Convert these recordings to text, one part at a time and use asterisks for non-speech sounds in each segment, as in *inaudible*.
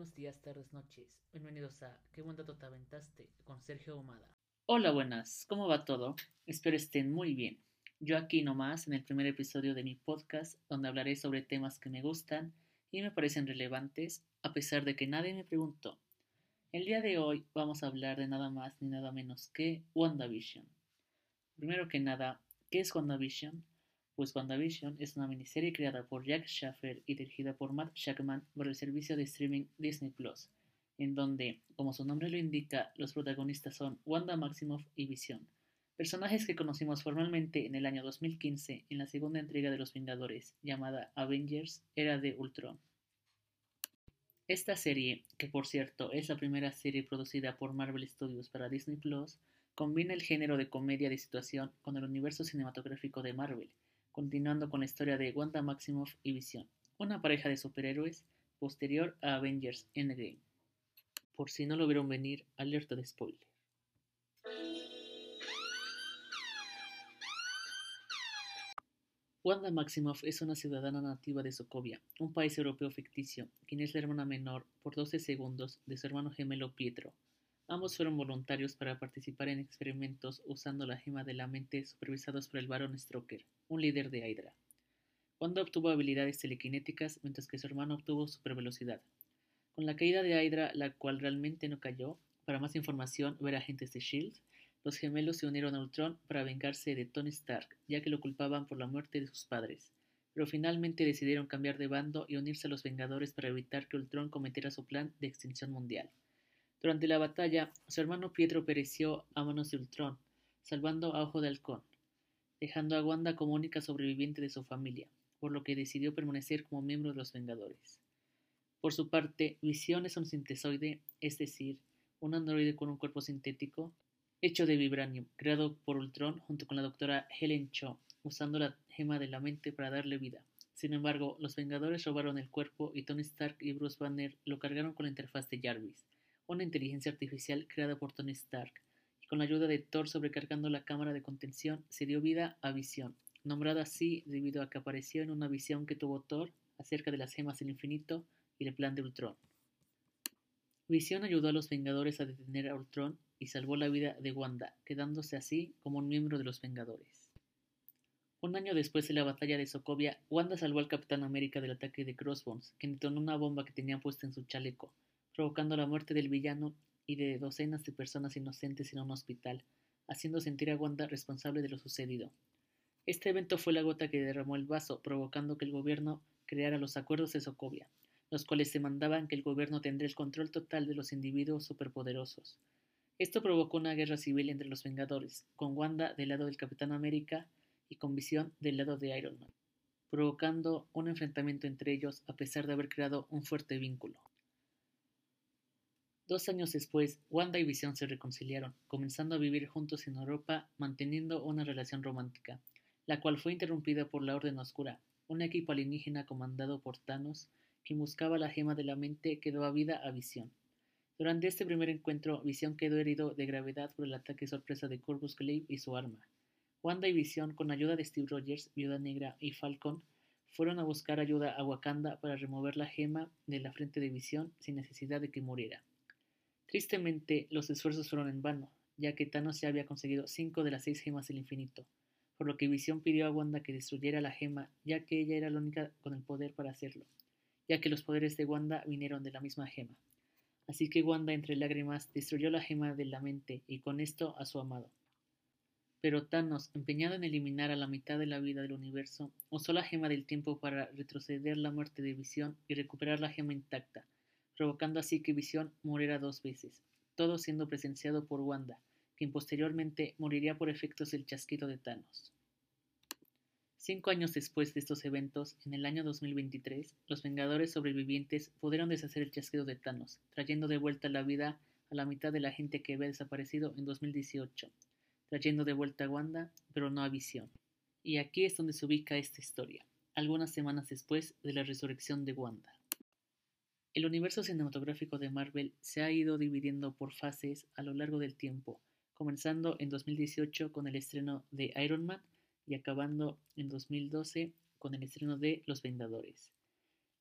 buenos días, tardes, noches. Bienvenidos a Qué buen dato te aventaste con Sergio Humada. Hola, buenas. ¿Cómo va todo? Espero estén muy bien. Yo aquí nomás en el primer episodio de mi podcast donde hablaré sobre temas que me gustan y me parecen relevantes a pesar de que nadie me preguntó. El día de hoy vamos a hablar de nada más ni nada menos que WandaVision. Primero que nada, ¿qué es WandaVision? Pues WandaVision es una miniserie creada por Jack Schaffer y dirigida por Matt Shackman por el servicio de streaming Disney Plus, en donde, como su nombre lo indica, los protagonistas son Wanda Maximoff y Vision, personajes que conocimos formalmente en el año 2015 en la segunda entrega de Los Vengadores, llamada Avengers Era de Ultron. Esta serie, que por cierto es la primera serie producida por Marvel Studios para Disney Plus, combina el género de comedia de situación con el universo cinematográfico de Marvel, continuando con la historia de Wanda Maximoff y Vision, una pareja de superhéroes posterior a Avengers Endgame. Por si no lo vieron venir, alerta de spoiler. Wanda Maximoff es una ciudadana nativa de Sokovia, un país europeo ficticio, quien es la hermana menor, por 12 segundos, de su hermano gemelo Pietro, Ambos fueron voluntarios para participar en experimentos usando la gema de la mente supervisados por el barón Stroker, un líder de Hydra. Wanda obtuvo habilidades telequinéticas mientras que su hermano obtuvo supervelocidad. Con la caída de Hydra, la cual realmente no cayó, para más información ver agentes de SHIELD, los gemelos se unieron a Ultron para vengarse de Tony Stark, ya que lo culpaban por la muerte de sus padres. Pero finalmente decidieron cambiar de bando y unirse a los Vengadores para evitar que Ultron cometiera su plan de extinción mundial. Durante la batalla, su hermano Pietro pereció a manos de Ultron, salvando a Ojo de Halcón, dejando a Wanda como única sobreviviente de su familia, por lo que decidió permanecer como miembro de los Vengadores. Por su parte, Visión es un sintesoide, es decir, un androide con un cuerpo sintético, hecho de vibranium, creado por Ultron junto con la doctora Helen Cho, usando la gema de la mente para darle vida. Sin embargo, los Vengadores robaron el cuerpo y Tony Stark y Bruce Banner lo cargaron con la interfaz de Jarvis, una inteligencia artificial creada por Tony Stark, y con la ayuda de Thor sobrecargando la cámara de contención, se dio vida a Visión, nombrada así debido a que apareció en una visión que tuvo Thor acerca de las gemas del infinito y el plan de Ultron. Visión ayudó a los Vengadores a detener a Ultron y salvó la vida de Wanda, quedándose así como un miembro de los Vengadores. Un año después de la batalla de Sokovia, Wanda salvó al Capitán América del ataque de Crossbones, que detonó una bomba que tenía puesta en su chaleco, provocando la muerte del villano y de docenas de personas inocentes en un hospital, haciendo sentir a Wanda responsable de lo sucedido. Este evento fue la gota que derramó el vaso, provocando que el gobierno creara los acuerdos de Sokovia, los cuales demandaban que el gobierno tendría el control total de los individuos superpoderosos. Esto provocó una guerra civil entre los Vengadores, con Wanda del lado del Capitán América y con Visión del lado de Iron Man, provocando un enfrentamiento entre ellos a pesar de haber creado un fuerte vínculo. Dos años después, Wanda y Vision se reconciliaron, comenzando a vivir juntos en Europa, manteniendo una relación romántica, la cual fue interrumpida por la Orden Oscura, un equipo alienígena comandado por Thanos, quien buscaba la gema de la mente que daba vida a Visión. Durante este primer encuentro, Visión quedó herido de gravedad por el ataque sorpresa de Corvus Glaive y su arma. Wanda y Visión, con ayuda de Steve Rogers, Viuda Negra y Falcon, fueron a buscar ayuda a Wakanda para remover la gema de la frente de Visión sin necesidad de que muriera. Tristemente, los esfuerzos fueron en vano, ya que Thanos ya había conseguido cinco de las seis gemas del infinito, por lo que Visión pidió a Wanda que destruyera la gema, ya que ella era la única con el poder para hacerlo, ya que los poderes de Wanda vinieron de la misma gema. Así que Wanda, entre lágrimas, destruyó la gema de la mente y con esto a su amado. Pero Thanos, empeñado en eliminar a la mitad de la vida del universo, usó la gema del tiempo para retroceder la muerte de Visión y recuperar la gema intacta, provocando así que Visión muriera dos veces, todo siendo presenciado por Wanda, quien posteriormente moriría por efectos del chasquido de Thanos. Cinco años después de estos eventos, en el año 2023, los Vengadores sobrevivientes pudieron deshacer el chasquido de Thanos, trayendo de vuelta la vida a la mitad de la gente que había desaparecido en 2018, trayendo de vuelta a Wanda, pero no a Visión. Y aquí es donde se ubica esta historia, algunas semanas después de la resurrección de Wanda. El universo cinematográfico de Marvel se ha ido dividiendo por fases a lo largo del tiempo, comenzando en 2018 con el estreno de Iron Man y acabando en 2012 con el estreno de Los Vengadores.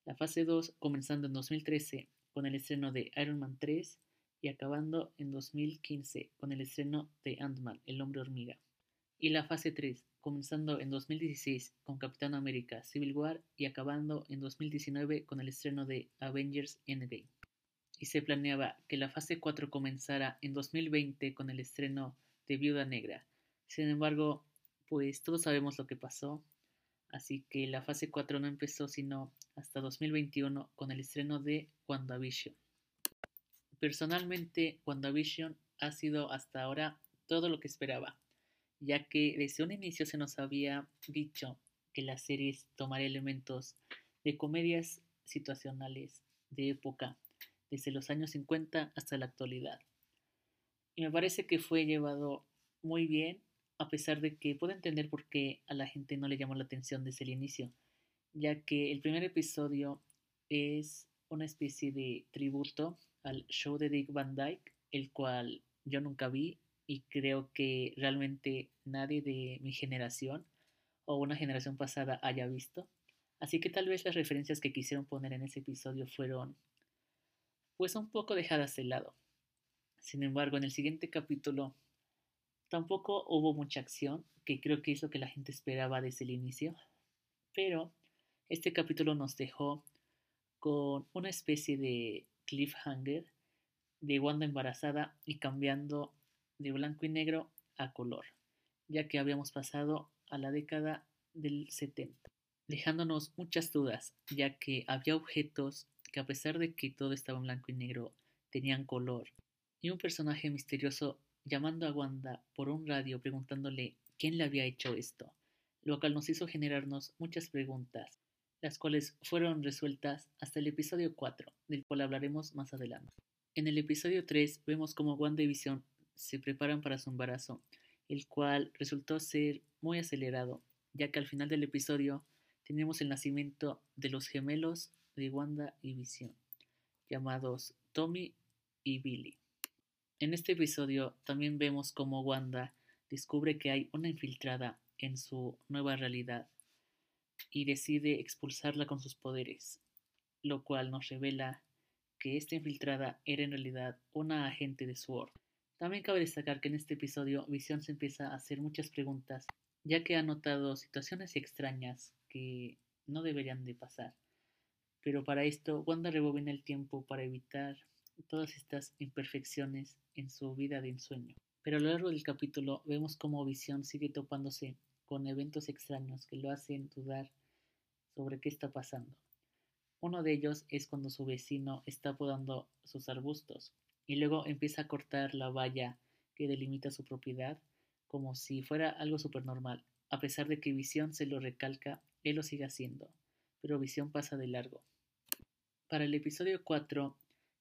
La fase 2 comenzando en 2013 con el estreno de Iron Man 3 y acabando en 2015 con el estreno de Ant-Man, el hombre hormiga. Y la fase 3, comenzando en 2016 con Capitán América Civil War y acabando en 2019 con el estreno de Avengers Endgame. Y se planeaba que la fase 4 comenzara en 2020 con el estreno de Viuda Negra. Sin embargo, pues todos sabemos lo que pasó, así que la fase 4 no empezó sino hasta 2021 con el estreno de WandaVision. Personalmente, WandaVision ha sido hasta ahora todo lo que esperaba, ya que desde un inicio se nos había dicho que la serie tomaría elementos de comedias situacionales de época, desde los años 50 hasta la actualidad. Y me parece que fue llevado muy bien, a pesar de que puedo entender por qué a la gente no le llamó la atención desde el inicio, ya que el primer episodio es una especie de tributo al show de Dick Van Dyke, el cual yo nunca vi y creo que realmente nadie de mi generación o una generación pasada haya visto. Así que tal vez las referencias que quisieron poner en ese episodio fueron pues un poco dejadas de lado. Sin embargo, en el siguiente capítulo tampoco hubo mucha acción, que creo que es lo que la gente esperaba desde el inicio, pero este capítulo nos dejó con una especie de cliffhanger de Wanda embarazada y cambiando de blanco y negro a color, ya que habíamos pasado a la década del 70, dejándonos muchas dudas, ya que había objetos que a pesar de que todo estaba en blanco y negro, tenían color, y un personaje misterioso llamando a Wanda por un radio preguntándole quién le había hecho esto, lo cual nos hizo generarnos muchas preguntas las cuales fueron resueltas hasta el episodio 4, del cual hablaremos más adelante. En el episodio 3 vemos cómo Wanda y Vision se preparan para su embarazo, el cual resultó ser muy acelerado, ya que al final del episodio tenemos el nacimiento de los gemelos de Wanda y Vision, llamados Tommy y Billy. En este episodio también vemos cómo Wanda descubre que hay una infiltrada en su nueva realidad y decide expulsarla con sus poderes, lo cual nos revela que esta infiltrada era en realidad una agente de SWORD. También cabe destacar que en este episodio Vision se empieza a hacer muchas preguntas, ya que ha notado situaciones extrañas que no deberían de pasar. Pero para esto, Wanda rebobina el tiempo para evitar todas estas imperfecciones en su vida de ensueño. Pero a lo largo del capítulo vemos cómo Vision sigue topándose con eventos extraños que lo hacen dudar sobre qué está pasando. Uno de ellos es cuando su vecino está podando sus arbustos y luego empieza a cortar la valla que delimita su propiedad como si fuera algo súper normal. A pesar de que Visión se lo recalca, él lo sigue haciendo, pero Visión pasa de largo. Para el episodio 4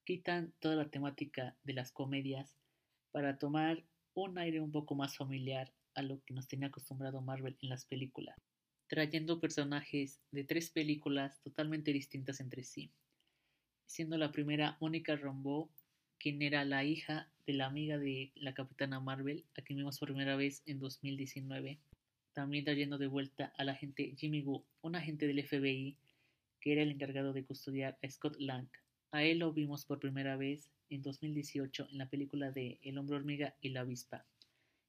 quitan toda la temática de las comedias para tomar un aire un poco más familiar a lo que nos tenía acostumbrado Marvel en las películas, trayendo personajes de tres películas totalmente distintas entre sí, siendo la primera Mónica Rambeau, quien era la hija de la amiga de la Capitana Marvel, a quien vimos por primera vez en 2019, también trayendo de vuelta al agente Jimmy Woo, un agente del FBI que era el encargado de custodiar a Scott Lang. A él lo vimos por primera vez en 2018 en la película de El hombre hormiga y la avispa,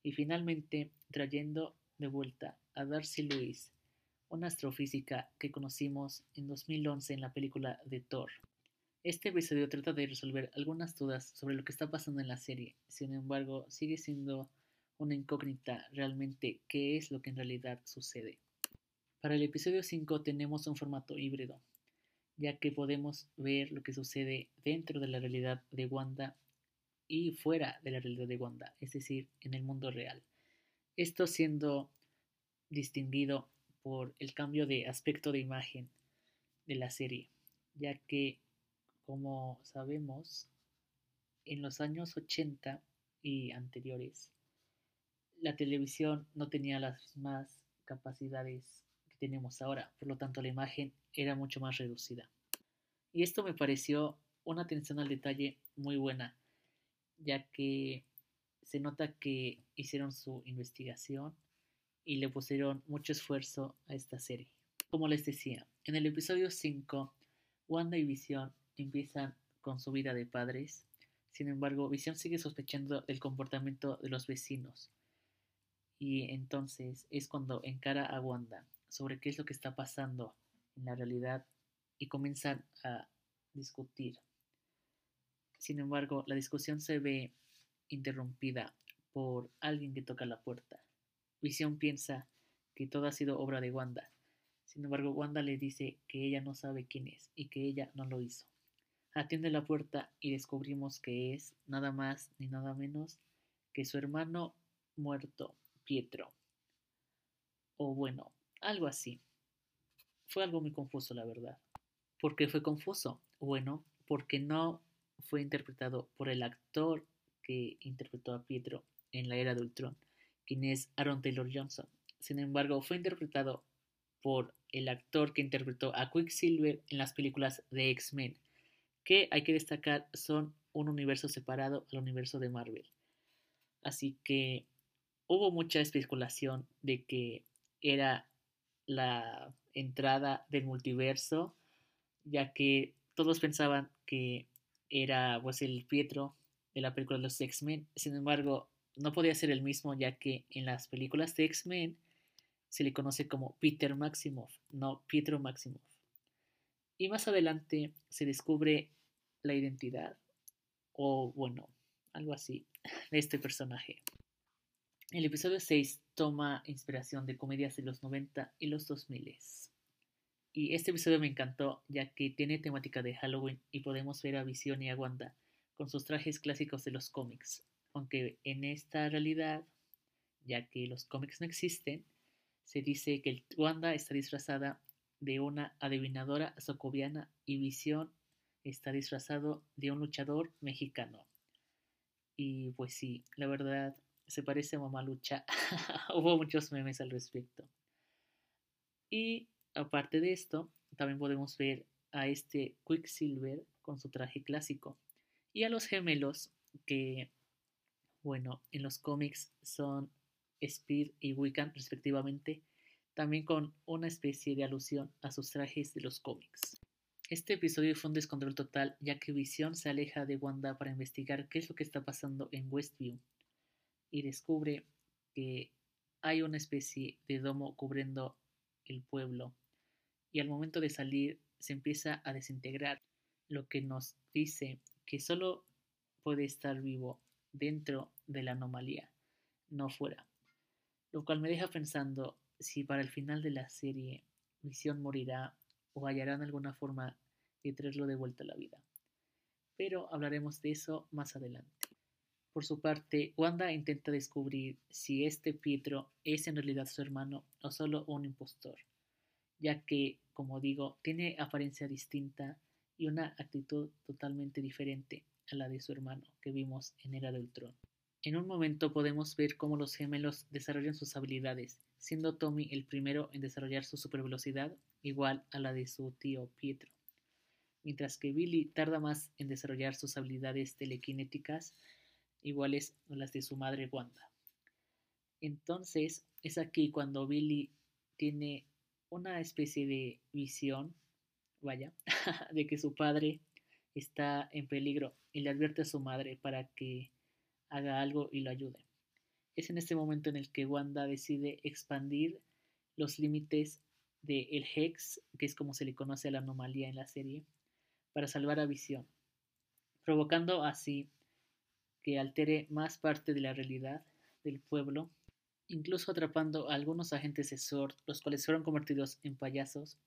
y finalmente trayendo de vuelta a Darcy Lewis, una astrofísica que conocimos en 2011 en la película de Thor. Este episodio trata de resolver algunas dudas sobre lo que está pasando en la serie, sin embargo sigue siendo una incógnita realmente qué es lo que en realidad sucede. Para el episodio 5 tenemos un formato híbrido, ya que podemos ver lo que sucede dentro de la realidad de Wanda y fuera de la realidad de Wanda, es decir, en el mundo real. Esto siendo distinguido por el cambio de aspecto de imagen de la serie, ya que, como sabemos, en los años 80 y anteriores, la televisión no tenía las mismas capacidades que tenemos ahora, por lo tanto la imagen era mucho más reducida. Y esto me pareció una atención al detalle muy buena, ya que se nota que hicieron su investigación y le pusieron mucho esfuerzo a esta serie. Como les decía, en el episodio 5, Wanda empiezan con su vida de padres. Sin embargo, Visión sigue sospechando del comportamiento de los vecinos. Y entonces es cuando encara a Wanda sobre qué es lo que está pasando en la realidad y comienzan a discutir. Sin embargo, la discusión se ve interrumpida por alguien que toca la puerta. Visión piensa que todo ha sido obra de Wanda. Sin embargo, Wanda le dice que ella no sabe quién es y que ella no lo hizo. Atiende la puerta y descubrimos que es nada más ni nada menos que su hermano muerto, Pietro. O bueno, algo así. Fue algo muy confuso, la verdad. ¿Por qué fue confuso? Bueno, porque no fue interpretado por el actor que interpretó a Pietro en la era de Ultron, quien es Aaron Taylor Johnson. Sin embargo, fue interpretado por el actor que interpretó a Quicksilver en las películas de X-Men, que hay que destacar son un universo separado al universo de Marvel. Así que hubo mucha especulación de que era la entrada del multiverso, ya que todos pensaban que era pues el Pietro de la película de los X-Men. Sin embargo, no podía ser el mismo, ya que en las películas de X-Men se le conoce como Peter Maximoff, no Pietro Maximoff. Y más adelante se descubre la identidad, o bueno, algo así, de este personaje. El episodio 6 toma inspiración de comedias de los 90 y los 2000. Y este episodio me encantó ya que tiene temática de Halloween y podemos ver a Visión y a Wanda con sus trajes clásicos de los cómics. Aunque en esta realidad, ya que los cómics no existen, se dice que Wanda está disfrazada de una adivinadora socoviana y Visión está disfrazado de un luchador mexicano. Y pues sí, la verdad se parece a Mamalucha. *laughs* Hubo muchos memes al respecto. Y aparte de esto, también podemos ver a este Quicksilver con su traje clásico y a los gemelos que, bueno, en los cómics son Speed y Wiccan respectivamente, también con una especie de alusión a sus trajes de los cómics. Este episodio fue un descontrol total ya que Visión se aleja de Wanda para investigar qué es lo que está pasando en Westview y descubre que hay una especie de domo cubriendo el pueblo y al momento de salir se empieza a desintegrar, lo que nos dice que solo puede estar vivo dentro de la anomalía, no fuera. Lo cual me deja pensando si para el final de la serie Visión morirá o hallarán alguna forma de traerlo de vuelta a la vida. Pero hablaremos de eso más adelante. Por su parte, Wanda intenta descubrir si este Pietro es en realidad su hermano o solo un impostor, ya que, como digo, tiene apariencia distinta y una actitud totalmente diferente a la de su hermano que vimos en Era del. En un momento podemos ver cómo los gemelos desarrollan sus habilidades, siendo Tommy el primero en desarrollar su supervelocidad igual a la de su tío Pietro, mientras que Billy tarda más en desarrollar sus habilidades telequinéticas iguales a las de su madre Wanda. Entonces es aquí cuando Billy tiene una especie de visión, vaya, *laughs* de que su padre está en peligro y le advierte a su madre para que haga algo y lo ayude. Es en este momento en el que Wanda decide expandir los límites del el Hex, que es como se le conoce a la anomalía en la serie, para salvar a Visión, provocando así que altere más parte de la realidad del pueblo, incluso atrapando a algunos agentes de SWORD, los cuales fueron convertidos en payasos,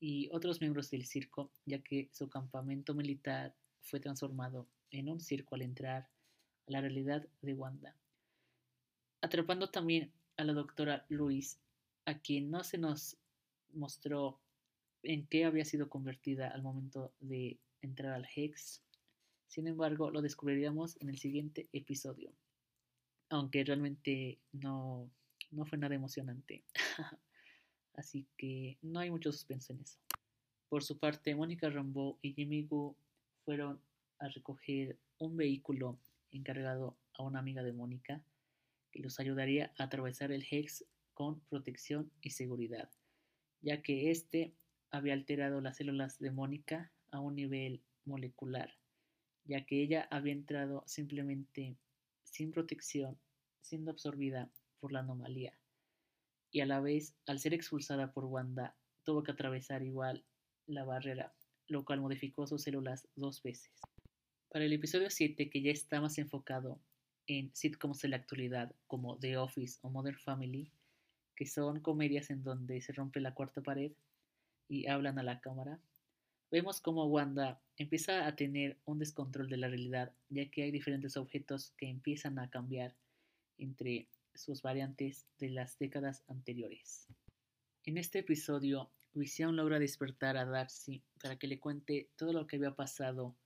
y otros miembros del circo, ya que su campamento militar fue transformado en un circo al entrar a la realidad de Wanda, atrapando también a la doctora Louise, a quien no se nos mostró en qué había sido convertida al momento de entrar al Hex, sin embargo, lo descubriríamos en el siguiente episodio. Aunque realmente no, no fue nada emocionante. *laughs* Así que no hay mucho suspenso en eso. Por su parte, Mónica Rambeau y Jimmy Gu fueron a recoger un vehículo encargado a una amiga de Mónica que los ayudaría a atravesar el Hex con protección y seguridad, ya que éste había alterado las células de Mónica a un nivel molecular, ya que ella había entrado simplemente sin protección, siendo absorbida por la anomalía, y a la vez, al ser expulsada por Wanda, tuvo que atravesar igual la barrera, lo cual modificó sus células dos veces. Para el episodio 7, que ya está más enfocado en sitcoms de la actualidad, como The Office o Modern Family, que son comedias en donde se rompe la cuarta pared y hablan a la cámara, vemos como Wanda empieza a tener un descontrol de la realidad, ya que hay diferentes objetos que empiezan a cambiar entre sus variantes de las décadas anteriores. En este episodio, Vision logra despertar a Darcy para que le cuente todo lo que había pasado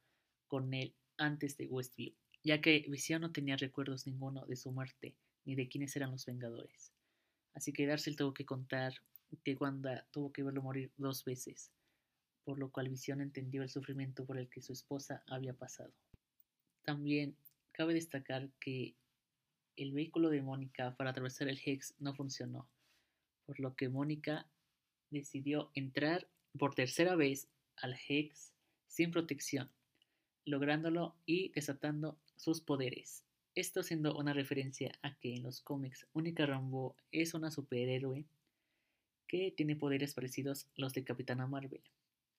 con él antes de Westview, ya que Visión no tenía recuerdos ninguno de su muerte ni de quiénes eran los Vengadores. Así que Darcy tuvo que contar que Wanda tuvo que verlo morir dos veces, por lo cual Visión entendió el sufrimiento por el que su esposa había pasado. También cabe destacar que el vehículo de Mónica para atravesar el Hex no funcionó, por lo que Mónica decidió entrar por tercera vez al Hex sin protección lográndolo y desatando sus poderes. Esto siendo una referencia a que en los cómics Única Rambo es una superhéroe que tiene poderes parecidos a los de Capitana Marvel.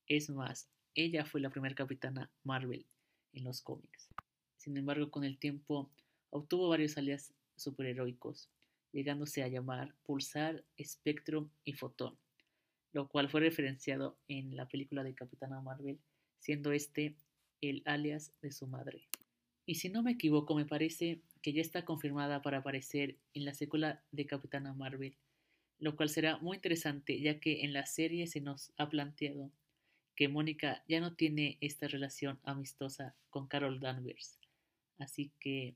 Es más, ella fue la primera Capitana Marvel en los cómics. Sin embargo, con el tiempo obtuvo varios alias superheroicos, llegándose a llamar Pulsar, Spectrum y Fotón, lo cual fue referenciado en la película de Capitana Marvel, siendo este el alias de su madre. Y si no me equivoco, me parece que ya está confirmada para aparecer en la secuela de Capitana Marvel, lo cual será muy interesante ya que en la serie se nos ha planteado que Mónica ya no tiene esta relación amistosa con Carol Danvers. Así que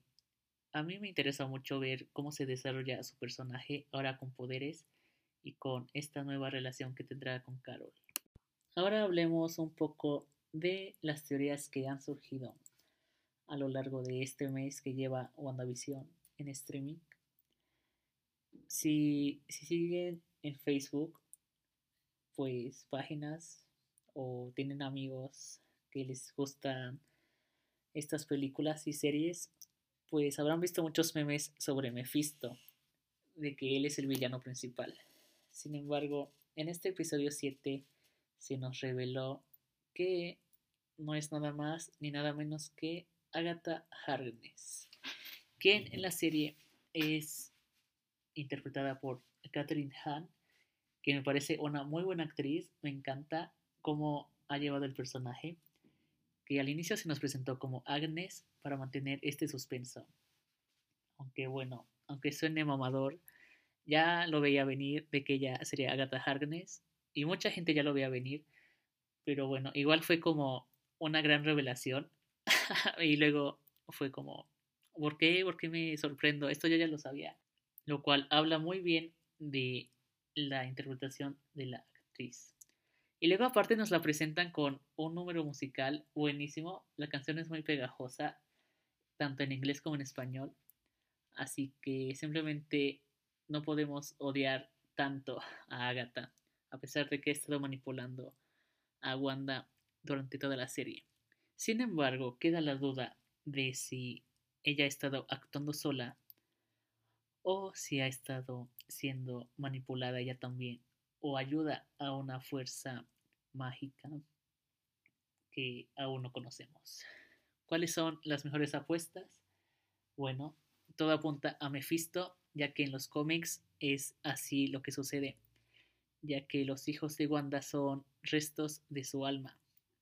a mí me interesa mucho ver cómo se desarrolla su personaje ahora con poderes y con esta nueva relación que tendrá con Carol. Ahora hablemos un poco de las teorías que han surgido a lo largo de este mes que lleva WandaVision en streaming. Si, si siguen en Facebook, pues páginas o tienen amigos que les gustan estas películas y series, pues habrán visto muchos memes sobre Mephisto, de que él es el villano principal. Sin embargo, en este episodio 7 se nos reveló que no es nada más ni nada menos que Agatha Harkness, quien en la serie es interpretada por Catherine Hahn, que me parece una muy buena actriz, me encanta cómo ha llevado el personaje, que al inicio se nos presentó como Agnes para mantener este suspenso. Aunque bueno, aunque suene mamador, ya lo veía venir de que ella sería Agatha Harkness y mucha gente ya lo veía venir, pero bueno, igual fue como una gran revelación *laughs* y luego fue como, ¿por qué? ¿Por qué me sorprendo? Esto ya lo sabía, lo cual habla muy bien de la interpretación de la actriz. Y luego aparte nos la presentan con un número musical buenísimo, la canción es muy pegajosa, tanto en inglés como en español, así que simplemente no podemos odiar tanto *laughs* a Agatha, a pesar de que he estado manipulando a Wanda durante toda la serie. Sin embargo, queda la duda de si ella ha estado actuando sola o si ha estado siendo manipulada ella también o ayuda a una fuerza mágica que aún no conocemos. ¿Cuáles son las mejores apuestas? Bueno, todo apunta a Mephisto, ya que en los cómics es así lo que sucede, ya que los hijos de Wanda son restos de su alma.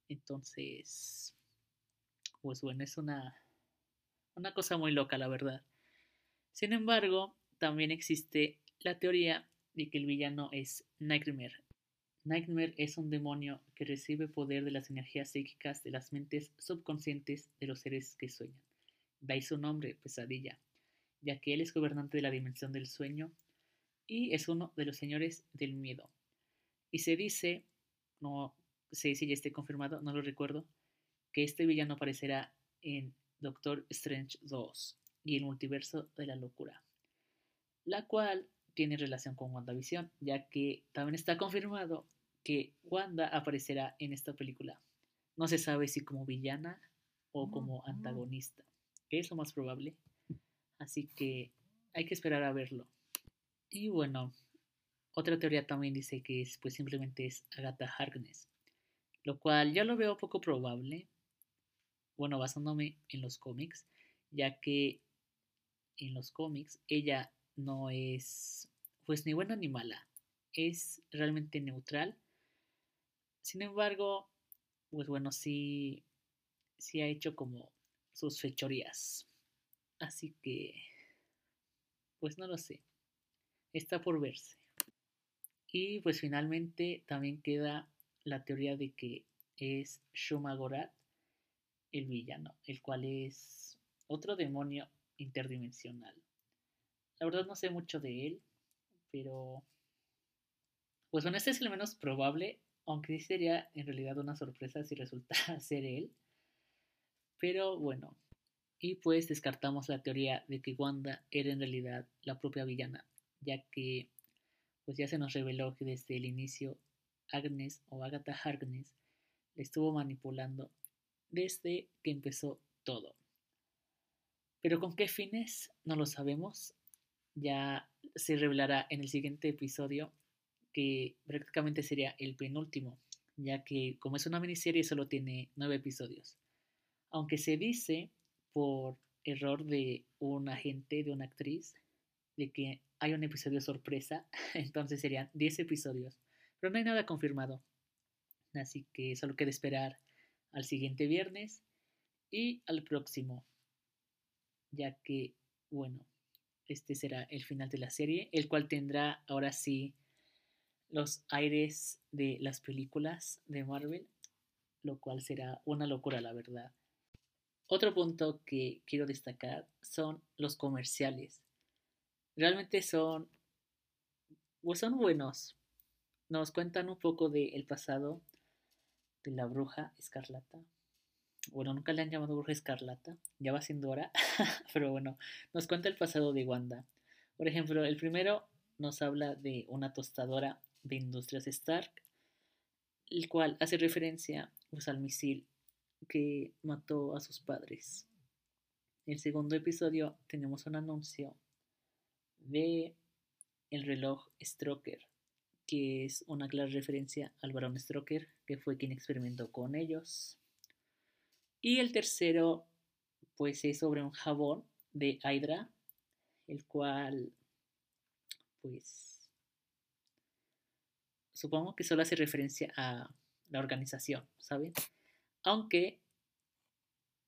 Entonces, pues bueno, es una, una cosa muy loca, la verdad. Sin embargo, también existe la teoría de que el villano es Nightmare. Nightmare es un demonio que recibe poder de las energías psíquicas de las mentes subconscientes de los seres que sueñan. De ahí su nombre, pesadilla, ya que él es gobernante de la dimensión del sueño y es uno de los señores del miedo. Y se dice, no sé si ya esté confirmado, no lo recuerdo, que este villano aparecerá en Doctor Strange 2 y el multiverso de la locura, la cual tiene relación con WandaVision, ya que también está confirmado que Wanda aparecerá en esta película, No se sabe si como villana o como antagonista, que es lo más probable. Así que hay que esperar a verlo. Y bueno, otra teoría también dice que es, pues simplemente es Agatha Harkness, lo cual ya lo veo poco probable. Bueno, basándome en los cómics, ya que en los cómics ella no es pues ni buena ni mala, es realmente neutral. Sin embargo, pues bueno, sí, sí ha hecho como sus fechorías. Así que, pues no lo sé. Está por verse. Y pues finalmente también queda la teoría de que es Shumagorat el villano, el cual es otro demonio interdimensional. La verdad no sé mucho de él, pero pues bueno, este es el menos probable, aunque sí sería en realidad una sorpresa si resulta *laughs* ser él. Pero bueno, y pues descartamos la teoría de que Wanda era en realidad la propia villana, ya que pues ya se nos reveló que desde el inicio Agnes o Agatha Harkness le estuvo manipulando desde que empezó todo. Pero con qué fines no lo sabemos. Ya se revelará en el siguiente episodio que prácticamente sería el penúltimo, ya que como es una miniserie solo tiene nueve episodios. Aunque se dice por error de un agente, de una actriz, de que hay un episodio sorpresa, *laughs* entonces serían diez episodios. Pero no hay nada confirmado. Así que solo queda esperar al siguiente viernes y al próximo ya que, bueno, este será el final de la serie, el cual tendrá ahora sí los aires de las películas de Marvel, lo cual será una locura, la verdad. Otro punto que quiero destacar son los comerciales. Realmente son, pues son buenos. Nos cuentan un poco del pasado de la bruja escarlata, bueno, nunca le han llamado Bruja Escarlata, ya va siendo hora, *laughs* pero bueno, nos cuenta el pasado de Wanda. Por ejemplo, el primero nos habla de una tostadora de Industrias Stark, el cual hace referencia pues, al misil que mató a sus padres. En el segundo episodio tenemos un anuncio de el reloj Stroker, que es una clara referencia al varón Stroker, que fue quien experimentó con ellos. Y el tercero, pues es sobre un jabón de Hydra, el cual, pues, supongo que solo hace referencia a la organización, ¿saben? Aunque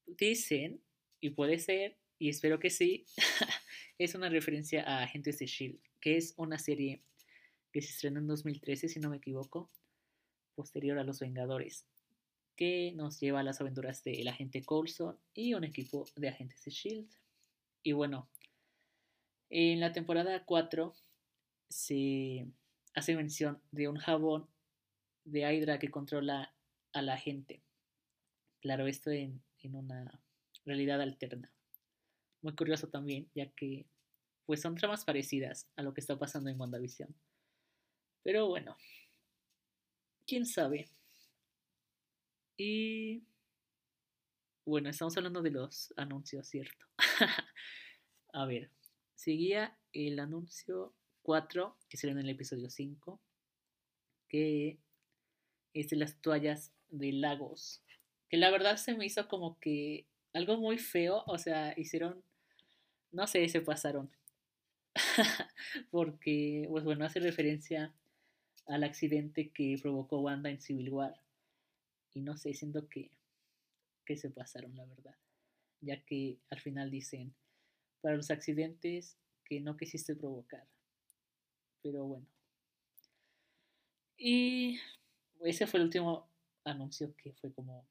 dicen, y puede ser, y espero que sí, *laughs* es una referencia a Agentes de Shield, que es una serie que se estrenó en 2013, si no me equivoco, posterior a Los Vengadores que nos lleva a las aventuras del agente Coulson y un equipo de agentes de Shield. Y bueno, en la temporada 4 se hace mención de un jabón de Hydra que controla a la gente. Claro, esto en, en una realidad alterna. Muy curioso también, ya que pues son tramas parecidas a lo que está pasando en WandaVision. Pero bueno, quién sabe. Y bueno, estamos hablando de los anuncios, ¿cierto? *laughs* A ver, seguía el anuncio 4, que será en el episodio 5, que es de las toallas de lagos, que la verdad se me hizo como que algo muy feo, o sea, hicieron, no sé, se pasaron, *laughs* porque, pues bueno, hace referencia al accidente que provocó Wanda en Civil War y no sé, siento que, que se pasaron, la verdad. Ya que al final dicen, para los accidentes que no quisiste provocar. Pero bueno. Y ese fue el último anuncio que fue como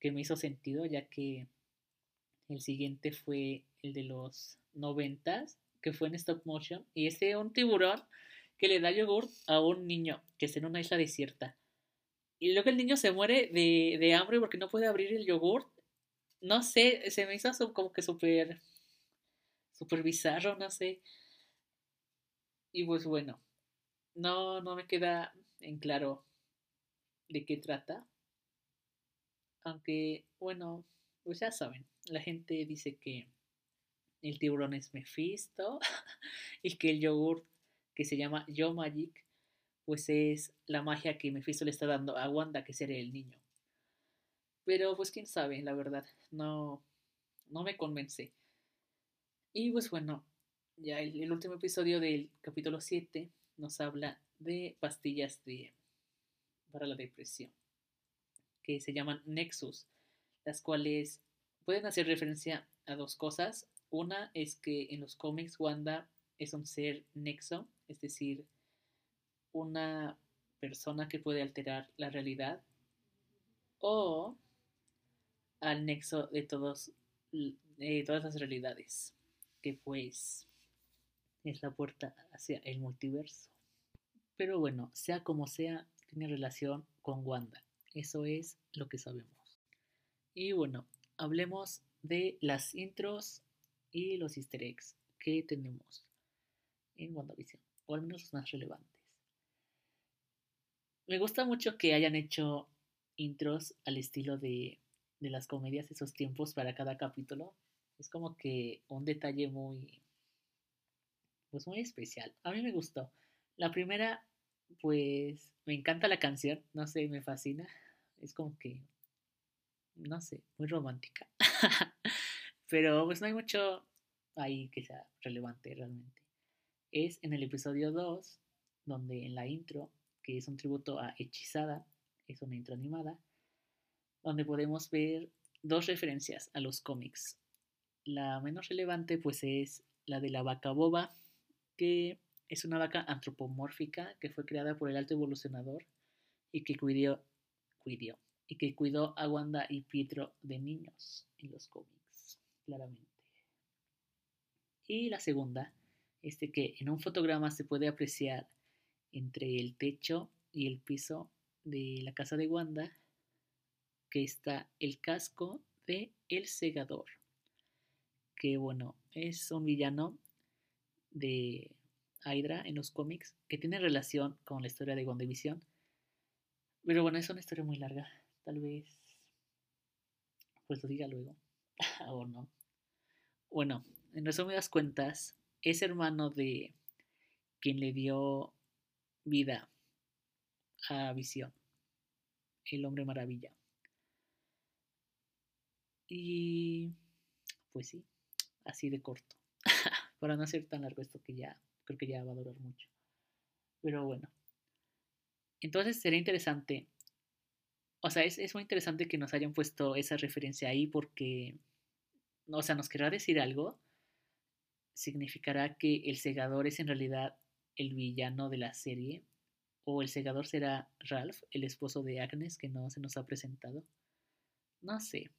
que me hizo sentido, ya que el siguiente fue el de los noventas, que fue en stop motion, y ese un tiburón que le da yogur a un niño que está en una isla desierta. Y luego el niño se muere de, hambre porque no puede abrir el yogur. No sé, se me hizo como que súper, súper bizarro, no sé. Y pues bueno, no, no me queda en claro de qué trata. Aunque, bueno, pues ya saben, la gente dice que el tiburón es Mephisto *laughs* y que el yogur que se llama Yo Magic, pues es la magia que Mephisto le está dando a Wanda, que sería el niño. Pero pues quién sabe, la verdad, no, no me convence. Y pues bueno, ya el, el último episodio del capítulo 7 nos habla de pastillas de, para la depresión, que se llaman Nexus, las cuales pueden hacer referencia a dos cosas. Una es que en los cómics Wanda es un ser nexo, es decir, una persona que puede alterar la realidad, o al nexo de, todos, de todas las realidades, que pues es la puerta hacia el multiverso. Pero bueno, sea como sea, tiene relación con Wanda. Eso es lo que sabemos. Y bueno, hablemos de las intros y los easter eggs que tenemos en WandaVision, o al menos los más relevantes. Me gusta mucho que hayan hecho intros al estilo de, de las comedias de esos tiempos para cada capítulo. Es como que un detalle muy, pues muy especial. A mí me gustó. La primera, pues me encanta la canción, no sé, me fascina. Es como que, no sé, muy romántica. *laughs* Pero pues no hay mucho ahí que sea relevante realmente. Es en el episodio 2, donde en la intro, que es un tributo a Hechizada, es una intro animada, donde podemos ver dos referencias a los cómics. La menos relevante pues es la de la vaca boba, que es una vaca antropomórfica que fue creada por el alto evolucionador y que cuidó, cuidó, y que cuidó a Wanda y Pietro de niños en los cómics, claramente. Y la segunda es de que en un fotograma se puede apreciar entre el techo y el piso de la casa de Wanda que está el casco de El Segador, que bueno, es un villano de Hydra en los cómics que tiene relación con la historia de WandaVision. Pero bueno, es una historia muy larga. Tal vez pues lo diga luego. *laughs* o no. Bueno, en resumidas cuentas, es hermano de quien le dio vida a Visión, el hombre maravilla. Y pues sí, así de corto. *laughs* Para no hacer tan largo esto que ya creo que ya va a durar mucho. Pero bueno. Entonces sería interesante. O sea, es, es muy interesante que nos hayan puesto esa referencia ahí porque. O sea, nos querrá decir algo. Significará que el segador es en realidad el villano de la serie. O el segador será Ralph, el esposo de Agnes, que no se nos ha presentado. No sé.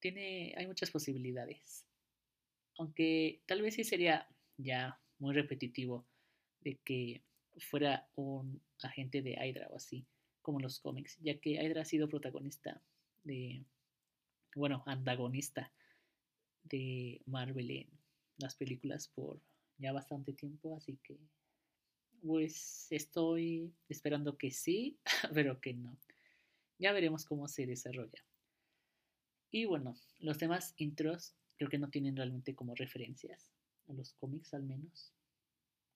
Tiene. hay muchas posibilidades. Aunque tal vez sí sería ya muy repetitivo de que fuera un agente de Hydra o así, como en los cómics, ya que Hydra ha sido protagonista de, bueno, antagonista de Marvel en las películas por ya bastante tiempo, así que pues estoy esperando que sí, *laughs* pero que no. Ya veremos cómo se desarrolla. Y bueno, los demás intros creo que no tienen realmente como referencias a los cómics al menos,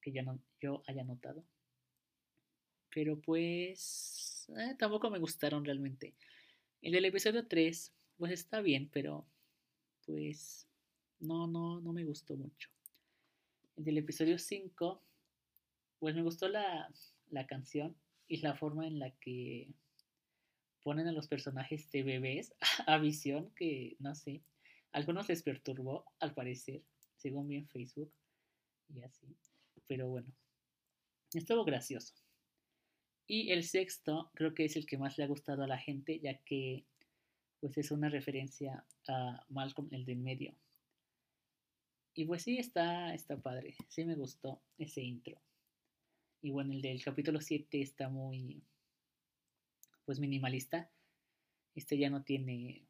que ya no, yo haya notado. Pero pues eh, tampoco me gustaron realmente. El del episodio 3, pues está bien, pero pues no, no, no me gustó mucho. El del episodio 5, pues me gustó la, la canción y la forma en la que ponen a los personajes de bebés *laughs* a visión, que no sé, algunos les perturbó al parecer, según vi en Facebook y así. Pero bueno, estuvo gracioso. Y el sexto creo que es el que más le ha gustado a la gente, ya que pues es una referencia a Malcolm el del medio. Y pues sí, está, está padre. Sí me gustó ese intro. Y bueno, el del capítulo 7 está muy pues minimalista. Este ya no tiene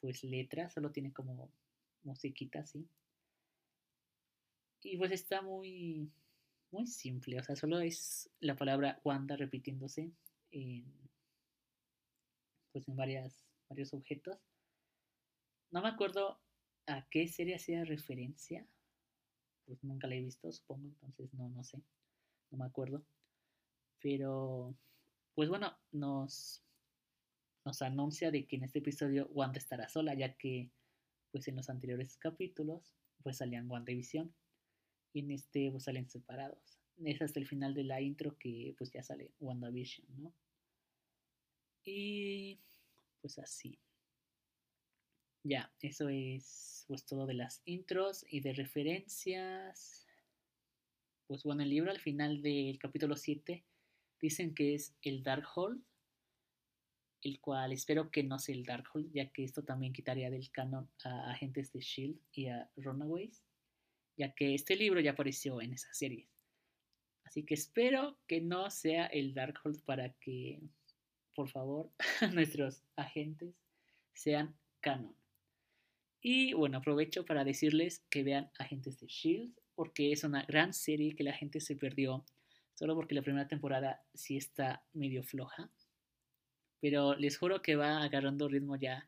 pues letras, solo tiene como musiquita así. Y pues está muy, muy simple, o sea, solo es la palabra Wanda repitiéndose en, pues en varias, varios objetos. No me acuerdo a qué serie hacía referencia. Pues nunca la he visto, supongo, entonces no, no sé. No me acuerdo. Pero, pues bueno, nos, nos anuncia de que en este episodio Wanda estará sola, ya que pues en los anteriores capítulos pues salían WandaVision y en este pues salen separados. Es hasta el final de la intro que pues ya sale WandaVision, ¿no? Y pues así. Ya, eso es pues todo de las intros y de referencias. Pues bueno, el libro al final del capítulo 7 dicen que es el Darkhold, el cual espero que no sea el Darkhold, ya que esto también quitaría del canon a agentes de Shield y a Runaways, ya que este libro ya apareció en esa serie. Así que espero que no sea el Darkhold para que, por favor, *laughs* nuestros agentes sean canon. Y bueno, aprovecho para decirles que vean Agentes de Shield, porque es una gran serie que la gente se perdió, solo porque la primera temporada sí está medio floja. Pero les juro que va agarrando ritmo ya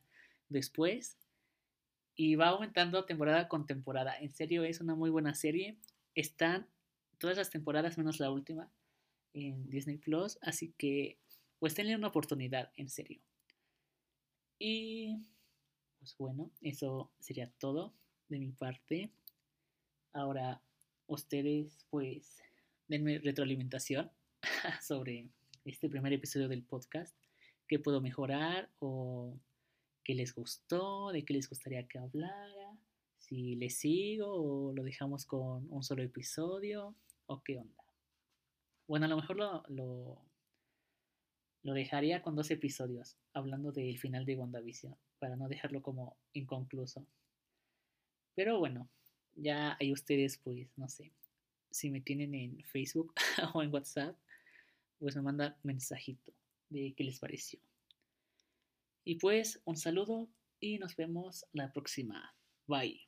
después y va aumentando temporada con temporada. En serio, es una muy buena serie. Están todas las temporadas menos la última en Disney Plus, así que pues tenle una oportunidad, en serio. Y pues bueno, eso sería todo de mi parte. Ahora ustedes pues denme retroalimentación *laughs* sobre este primer episodio del podcast, qué puedo mejorar o qué les gustó, de qué les gustaría que hablara, si les sigo o lo dejamos con un solo episodio o qué onda. Bueno, a lo mejor lo, lo, dejaría con dos episodios, hablando del final de WandaVision para no dejarlo como inconcluso. Pero bueno, ya hay ustedes, pues, no sé, si me tienen en Facebook *laughs* o en WhatsApp, pues me mandan mensajito de qué les pareció. Y pues, un saludo y nos vemos la próxima. Bye.